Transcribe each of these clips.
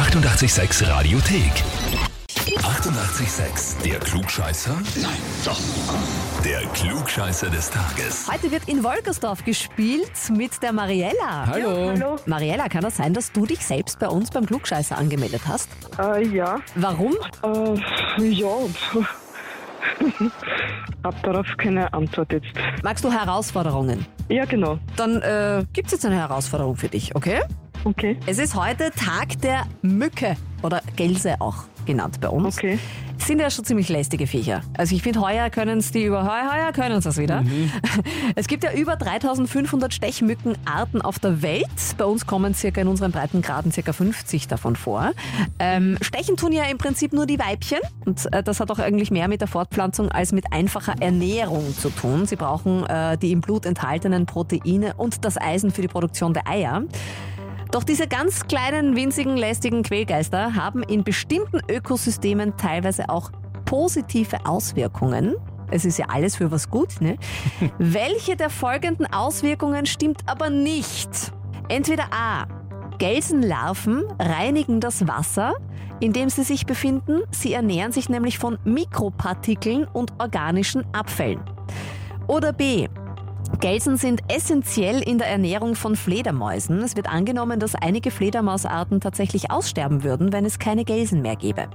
886 Radiothek. 88,6. Der Klugscheißer? Nein, doch. Der Klugscheißer des Tages. Heute wird in Wolkersdorf gespielt mit der Mariella. Hallo. Hallo. Mariella, kann das sein, dass du dich selbst bei uns beim Klugscheißer angemeldet hast? Äh, ja. Warum? Äh, ja. Hab darauf keine Antwort jetzt. Magst du Herausforderungen? Ja, genau. Dann äh, gibt es jetzt eine Herausforderung für dich, okay? Okay. Es ist heute Tag der Mücke oder Gelse auch genannt bei uns. Okay. Sind ja schon ziemlich lästige Viecher. Also ich finde, heuer können es die über heuer, heuer können es wieder. Es gibt ja über 3500 Stechmückenarten auf der Welt. Bei uns kommen circa in unseren Breitengraden circa 50 davon vor. Ähm, stechen tun ja im Prinzip nur die Weibchen und äh, das hat auch eigentlich mehr mit der Fortpflanzung als mit einfacher Ernährung zu tun. Sie brauchen äh, die im Blut enthaltenen Proteine und das Eisen für die Produktion der Eier. Doch diese ganz kleinen, winzigen, lästigen Quälgeister haben in bestimmten Ökosystemen teilweise auch positive Auswirkungen. Es ist ja alles für was gut, ne? Welche der folgenden Auswirkungen stimmt aber nicht? Entweder A. Gelsenlarven reinigen das Wasser, in dem sie sich befinden. Sie ernähren sich nämlich von Mikropartikeln und organischen Abfällen. Oder B. Gelsen sind essentiell in der Ernährung von Fledermäusen. Es wird angenommen, dass einige Fledermausarten tatsächlich aussterben würden, wenn es keine Gelsen mehr gäbe.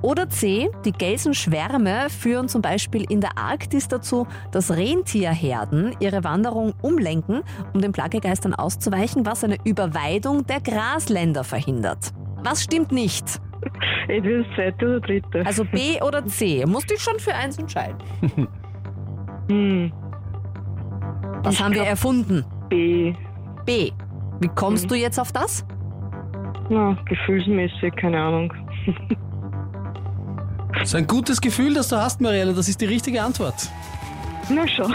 Oder C. Die Gelsenschwärme führen zum Beispiel in der Arktis dazu, dass Rentierherden ihre Wanderung umlenken, um den Plagegeistern auszuweichen, was eine Überweidung der Grasländer verhindert. Was stimmt nicht? Entweder das zweite oder dritte. Also B oder C. Musst dich schon für eins entscheiden. Hm. Was Ich haben wir erfunden? B. B. Wie kommst du jetzt auf das? Na, gefühlsmäßig, keine Ahnung. So ein gutes Gefühl, das du hast, Marielle, das ist die richtige Antwort. Na schon.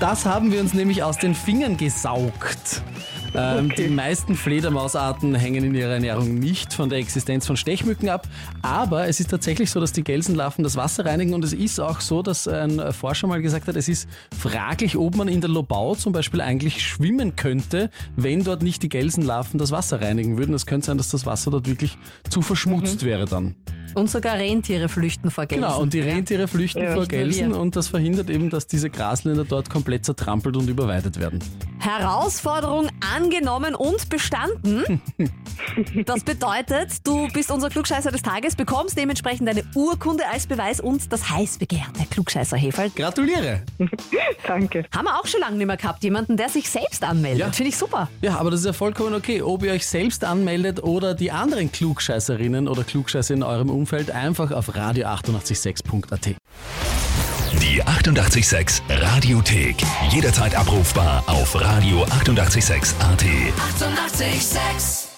Das haben wir uns nämlich aus den Fingern gesaugt. Ähm, Okay. Die meisten Fledermausarten hängen in ihrer Ernährung nicht von der Existenz von Stechmücken ab, aber es ist tatsächlich so, dass die Gelsenlarven das Wasser reinigen und es ist auch so, dass ein Forscher mal gesagt hat, es ist fraglich, ob man in der Lobau zum Beispiel eigentlich schwimmen könnte, wenn dort nicht die Gelsenlarven das Wasser reinigen würden. Es könnte sein, dass das Wasser dort wirklich zu verschmutzt wäre dann. Und sogar Rentiere flüchten vor Gelsen. Genau, und die Rentiere flüchten Ja, vor Gelsen und das verhindert eben, dass diese Grasländer dort komplett zertrampelt und überweidet werden. Herausforderung angenommen und bestanden. Das bedeutet, du bist unser Klugscheißer des Tages, bekommst dementsprechend eine Urkunde als Beweis und das heiß begehrte klugscheißer -Heferl. Gratuliere! Danke. Haben wir auch schon lange nicht mehr gehabt, jemanden, der sich selbst anmeldet. Ja. Finde ich super. Ja, aber das ist ja vollkommen okay. Ob ihr euch selbst anmeldet oder die anderen Klugscheißerinnen oder Klugscheißer in eurem Umfeld, einfach auf radio886.at. Die 88,6 Radiothek. Jederzeit abrufbar auf radio886.at. 88,6. Eighty-eight, sex.